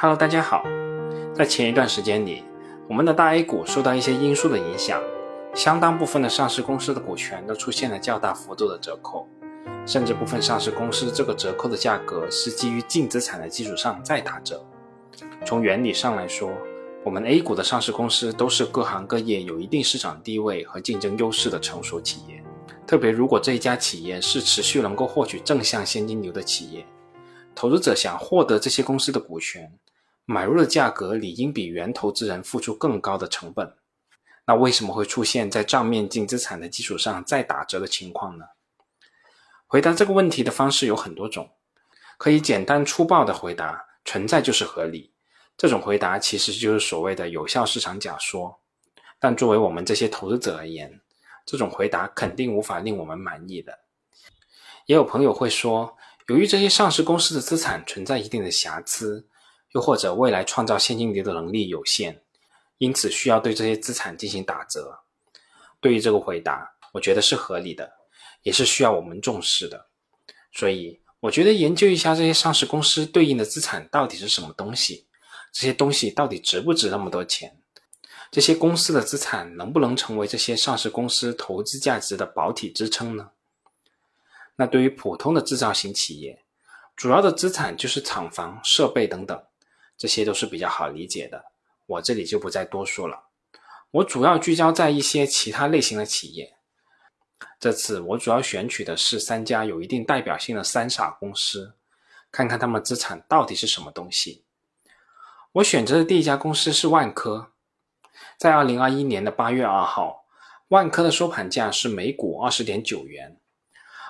Hello，大家好。在前一段时间里，我们的大 A 股受到一些因素的影响，相当部分的上市公司的股权都出现了较大幅度的折扣，甚至部分上市公司这个折扣的价格是基于净资产的基础上再打折。从原理上来说，我们 A 股的上市公司都是各行各业有一定市场地位和竞争优势的成熟企业，特别如果这一家企业是持续能够获取正向现金流的企业，投资者想获得这些公司的股权。买入的价格理应比原投资人付出更高的成本，那为什么会出现在账面净资产的基础上再打折的情况呢？回答这个问题的方式有很多种，可以简单粗暴的回答存在就是合理，这种回答其实就是所谓的有效市场假说。但作为我们这些投资者而言，这种回答肯定无法令我们满意的。也有朋友会说，由于这些上市公司的资产存在一定的瑕疵。又或者未来创造现金流的能力有限，因此需要对这些资产进行打折。对于这个回答，我觉得是合理的，也是需要我们重视的。所以，我觉得研究一下这些上市公司对应的资产到底是什么东西，这些东西到底值不值那么多钱，这些公司的资产能不能成为这些上市公司投资价值的保体支撑呢？那对于普通的制造型企业，主要的资产就是厂房、设备等等。这些都是比较好理解的，我这里就不再多说了。我主要聚焦在一些其他类型的企业。这次我主要选取的是三家有一定代表性的三傻公司，看看他们资产到底是什么东西。我选择的第一家公司是万科，在二零二一年的八月二号，万科的收盘价是每股二十点九元，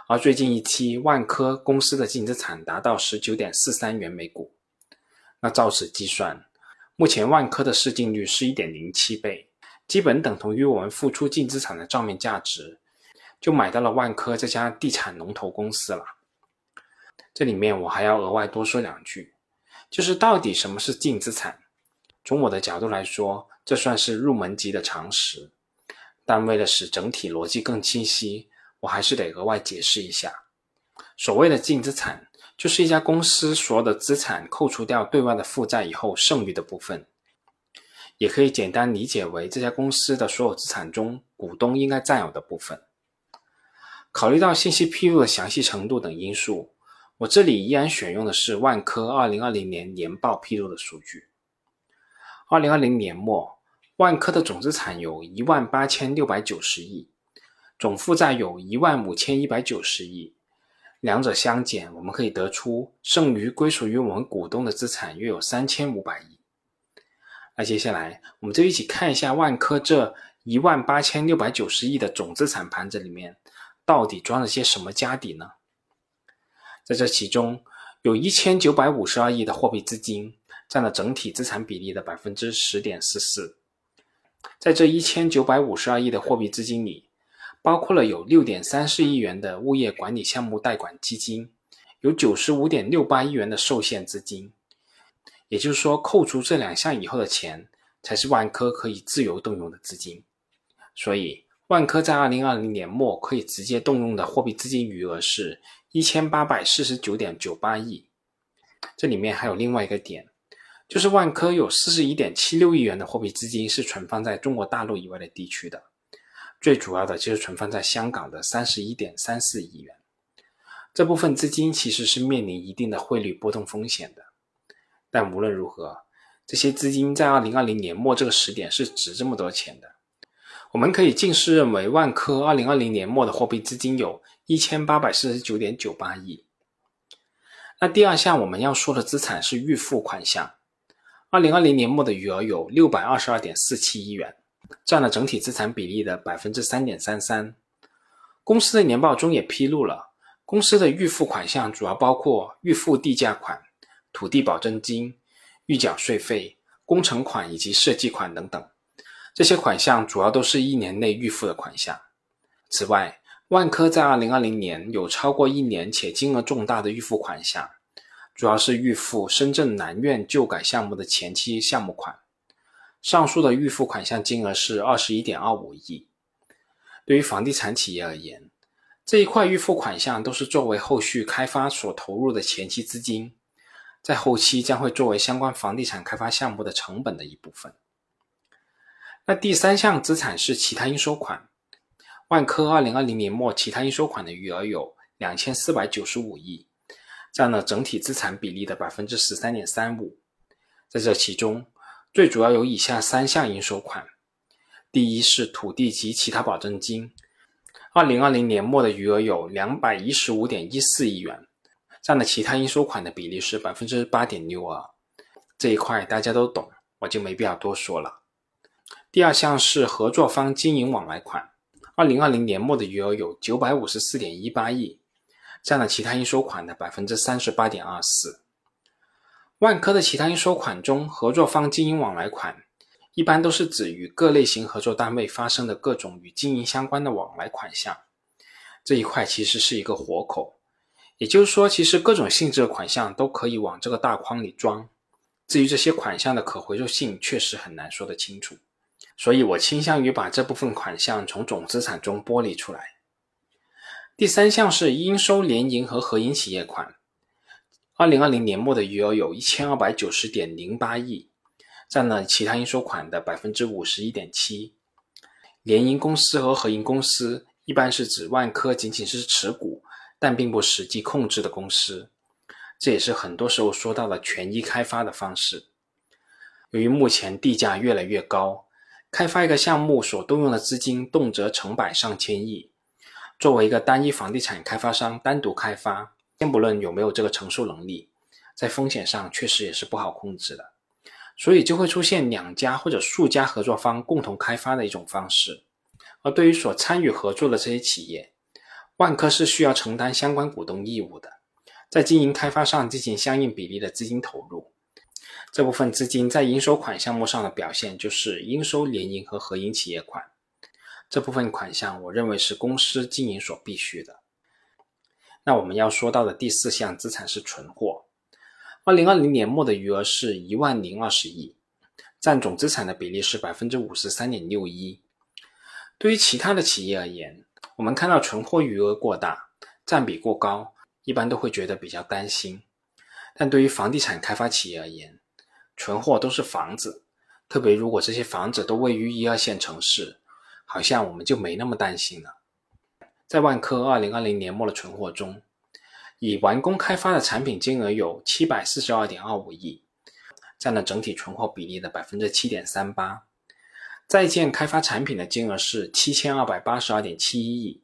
而最近一期万科公司的净资产达到十九点四三元每股。那照此计算，目前万科的市净率是一点零七倍，基本等同于我们付出净资产的账面价值，就买到了万科这家地产龙头公司了。这里面我还要额外多说两句，就是到底什么是净资产？从我的角度来说，这算是入门级的常识，但为了使整体逻辑更清晰，我还是得额外解释一下，所谓的净资产。就是一家公司所有的资产扣除掉对外的负债以后剩余的部分，也可以简单理解为这家公司的所有资产中股东应该占有的部分。考虑到信息披露的详细程度等因素，我这里依然选用的是万科2020年年报披露的数据。2020年末，万科的总资产有一万八千六百九十亿，总负债有一万五千一百九十亿。两者相减，我们可以得出剩余归属于我们股东的资产约有三千五百亿。那接下来，我们就一起看一下万科这一万八千六百九十亿的总资产盘子里面，到底装了些什么家底呢？在这其中，有一千九百五十二亿的货币资金，占了整体资产比例的百分之十点四四。在这一千九百五十二亿的货币资金里，包括了有六点三四亿元的物业管理项目贷款基金，有九十五点六八亿元的受限资金，也就是说，扣除这两项以后的钱，才是万科可以自由动用的资金。所以，万科在二零二零年末可以直接动用的货币资金余额是一千八百四十九点九八亿。这里面还有另外一个点，就是万科有四十一点七六亿元的货币资金是存放在中国大陆以外的地区的。最主要的就是存放在香港的三十一点三四亿元，这部分资金其实是面临一定的汇率波动风险的。但无论如何，这些资金在二零二零年末这个时点是值这么多钱的。我们可以近似认为，万科二零二零年末的货币资金有一千八百四十九点九八亿。那第二项我们要说的资产是预付款项，二零二零年末的余额有六百二十二点四七亿元。占了整体资产比例的百分之三点三三。公司的年报中也披露了，公司的预付款项主要包括预付地价款、土地保证金、预缴税费、工程款以及设计款等等。这些款项主要都是一年内预付的款项。此外，万科在二零二零年有超过一年且金额重大的预付款项，主要是预付深圳南苑旧改项目的前期项目款。上述的预付款项金额是二十一点二五亿。对于房地产企业而言，这一块预付款项都是作为后续开发所投入的前期资金，在后期将会作为相关房地产开发项目的成本的一部分。那第三项资产是其他应收款，万科二零二零年末其他应收款的余额有两千四百九十五亿，占了整体资产比例的百分之十三点三五。在这其中，最主要有以下三项应收款：第一是土地及其他保证金，二零二零年末的余额有两百一十五点一四亿元。占了其他应收款的比例是百分之八点六二，这一块大家都懂，我就没必要多说了。第二项是合作方经营往来款，二零二零年末的余额有九百五十四点一八亿，占了其他应收款的百分之三十八点二四。万科的其他应收款中，合作方经营往来款一般都是指与各类型合作单位发生的各种与经营相关的往来款项，这一块其实是一个活口。也就是说，其实各种性质的款项都可以往这个大框里装。至于这些款项的可回收性，确实很难说得清楚。所以我倾向于把这部分款项从总资产中剥离出来。第三项是应收联营和合营企业款，二零二零年末的余额有一千二百九十点零八亿，占了其他应收款的百分之五十一点七。联营公司和合营公司一般是指万科仅仅是持股。但并不实际控制的公司，这也是很多时候说到的权益开发的方式。由于目前地价越来越高，开发一个项目所动用的资金动辄成百上千亿，作为一个单一房地产开发商单独开发，先不论有没有这个承受能力，在风险上确实也是不好控制的，所以就会出现两家或者数家合作方共同开发的一种方式。而对于所参与合作的这些企业，万科是需要承担相关股东义务的，在经营开发上进行相应比例的资金投入。这部分资金在应收款项目上的表现就是应收联营和合营企业款。这部分款项，我认为是公司经营所必须的。那我们要说到的第四项资产是存货。二零二零年末的余额是一万零二十亿，占总资产的比例是百分之五十三点六一。对于其他的企业而言，我们看到存货余额过大，占比过高，一般都会觉得比较担心。但对于房地产开发企业而言，存货都是房子，特别如果这些房子都位于一二线城市，好像我们就没那么担心了。在万科二零二零年末的存货中，已完工开发的产品金额有七百四十二点二五亿，占了整体存货比例的百分之七点三八。在建开发产品的金额是七千二百八十二点七一亿，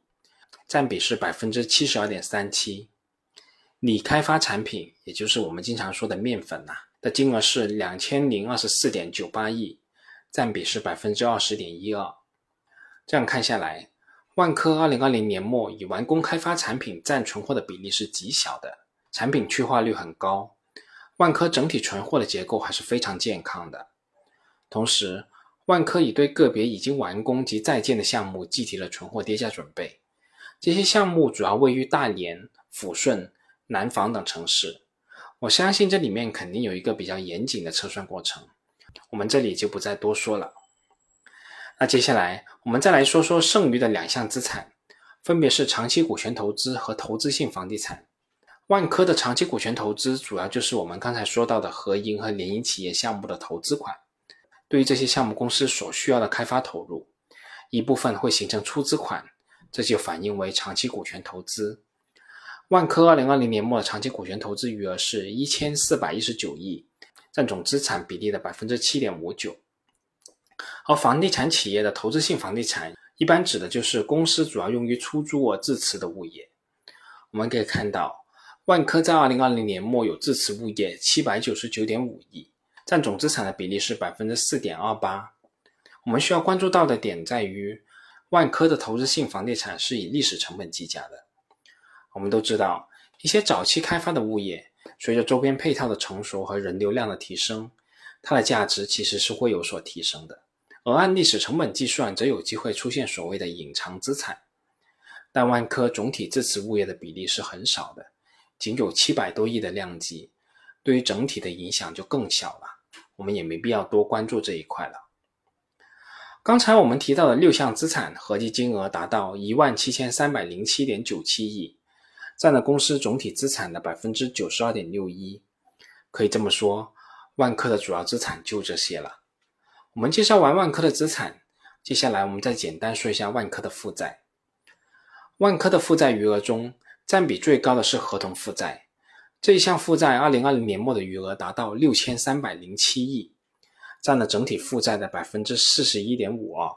占比是百分之七十二点三七。拟开发产品，也就是我们经常说的面粉呐，的金额是两千零二十四点九八亿，占比是百分之二十点一二。这样看下来，万科二零二零年末已完工开发产品占存货的比例是极小的，产品去化率很高。万科整体存货的结构还是非常健康的，同时。万科已对个别已经完工及在建的项目计提了存货跌价准备。这些项目主要位于大连、抚顺、南坊等城市。我相信这里面肯定有一个比较严谨的测算过程，我们这里就不再多说了。那接下来我们再来说说剩余的两项资产，分别是长期股权投资和投资性房地产。万科的长期股权投资主要就是我们刚才说到的合营和联营企业项目的投资款。对于这些项目公司所需要的开发投入，一部分会形成出资款，这就反映为长期股权投资。万科二零二零年末的长期股权投资余额是一千四百一十九亿，占总资产比例的百分之七点五九。而房地产企业的投资性房地产，一般指的就是公司主要用于出租或自持的物业。我们可以看到，万科在二零二零年末有自持物业七百九十九点五亿。占总资产的比例是百分之四点二八。我们需要关注到的点在于，万科的投资性房地产是以历史成本计价的。我们都知道，一些早期开发的物业，随着周边配套的成熟和人流量的提升，它的价值其实是会有所提升的。而按历史成本计算，则有机会出现所谓的隐藏资产。但万科总体自持物业的比例是很少的，仅有七百多亿的量级，对于整体的影响就更小了。我们也没必要多关注这一块了。刚才我们提到的六项资产合计金额达到一万七千三百零七点九七亿，占了公司总体资产的百分之九十二点六一，可以这么说，万科的主要资产就这些了。我们介绍完万科的资产，接下来我们再简单说一下万科的负债。万科的负债余额中，占比最高的是合同负债，这一项负债二零二零年末的余额达到六千三百零七亿，占了整体负债的百分之四十一点五二。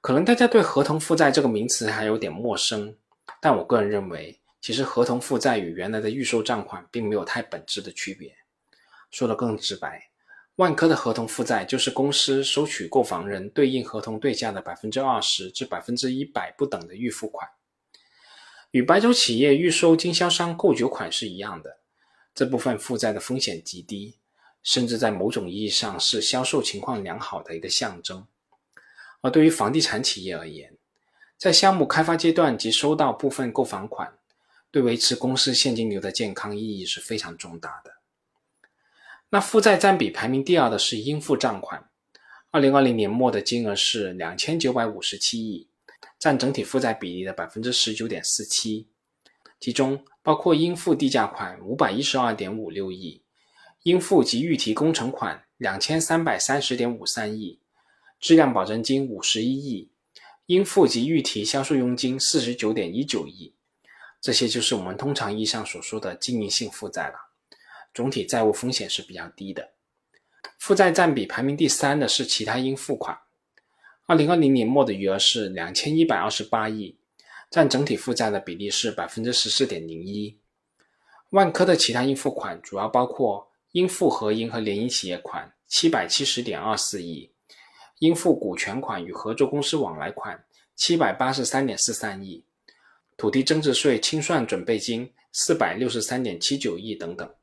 可能大家对合同负债这个名词还有点陌生，但我个人认为，其实合同负债与原来的预收账款并没有太本质的区别。说的更直白，万科的合同负债就是公司收取购房人对应合同对价的百分之二十至百分之一百不等的预付款，与白酒企业预收经销商购酒款是一样的。这部分负债的风险极低，甚至在某种意义上是销售情况良好的一个象征。而对于房地产企业而言，在项目开发阶段即收到部分购房款，对维持公司现金流的健康意义是非常重大的。那负债占比排名第二的是应付账款，二零二零年末的金额是两千九百五十七亿，占整体负债比例的百分之十九点四七，其中包括应付地价款五百一十二点五六亿，应付及预提工程款两千三百三十点五三亿。质量保证金五十一亿，应付及预提销售佣金四十九点一九亿，这些就是我们通常意义上所说的经营性负债了。总体债务风险是比较低的。负债占比排名第三的是其他应付款，二零二零年末的余额是两千一百二十八亿，占整体负债的比例是百分之十四点零一。万科的其他应付款主要包括应付合营和联营企业款七百七十点二四亿。应付股权款与合作公司往来款七百八十三点四三亿，土地增值税清算准备金四百六十三点七九亿等等。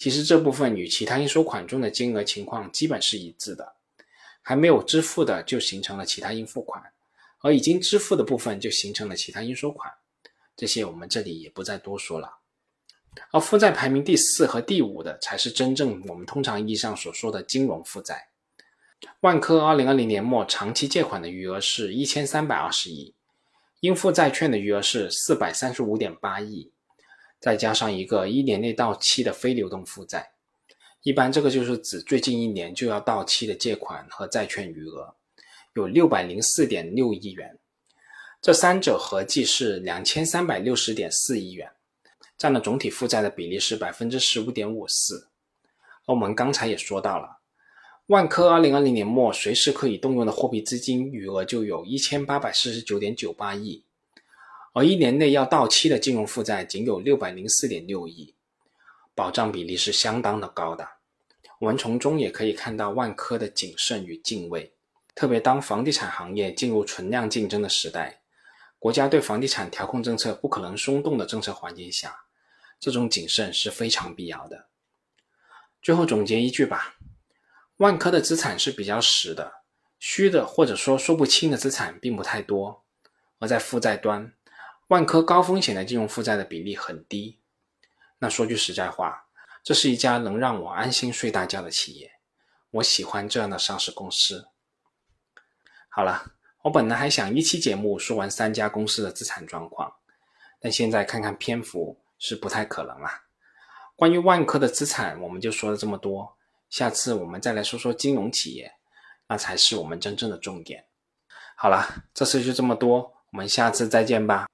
其实这部分与其他应收款中的金额情况基本是一致的，还没有支付的就形成了其他应付款，而已经支付的部分就形成了其他应收款。这些我们这里也不再多说了。而负债排名第四和第五的才是真正我们通常意义上所说的金融负债。万科二零二零年末长期借款的余额是一千三百二十亿，应付债券的余额是四百三十五点八亿，再加上一个一年内到期的非流动负债，一般这个就是指最近一年就要到期的借款和债券余额，有六百零四点六亿元，这三者合计是两千三百六十点四亿元，占了总体负债的比例是百分之十五点五四。而我们刚才也说到了。万科二零二零年末随时可以动用的货币资金余额就有一千八百四十九点九八亿，而一年内要到期的金融负债仅有六百零四点六亿，保障比例是相当的高的。我们从中也可以看到万科的谨慎与敬畏，特别当房地产行业进入存量竞争的时代，国家对房地产调控政策不可能松动的政策环境下，这种谨慎是非常必要的。最后总结一句吧。万科的资产是比较实的，虚的或者说说不清的资产并不太多。而在负债端，万科高风险的金融负债的比例很低。那说句实在话，这是一家能让我安心睡大觉的企业。我喜欢这样的上市公司。好了，我本来还想一期节目说完三家公司的资产状况，但现在看看篇幅是不太可能了。关于万科的资产，我们就说了这么多。下次我们再来说说金融企业，那才是我们真正的重点。好了，这次就这么多，我们下次再见吧。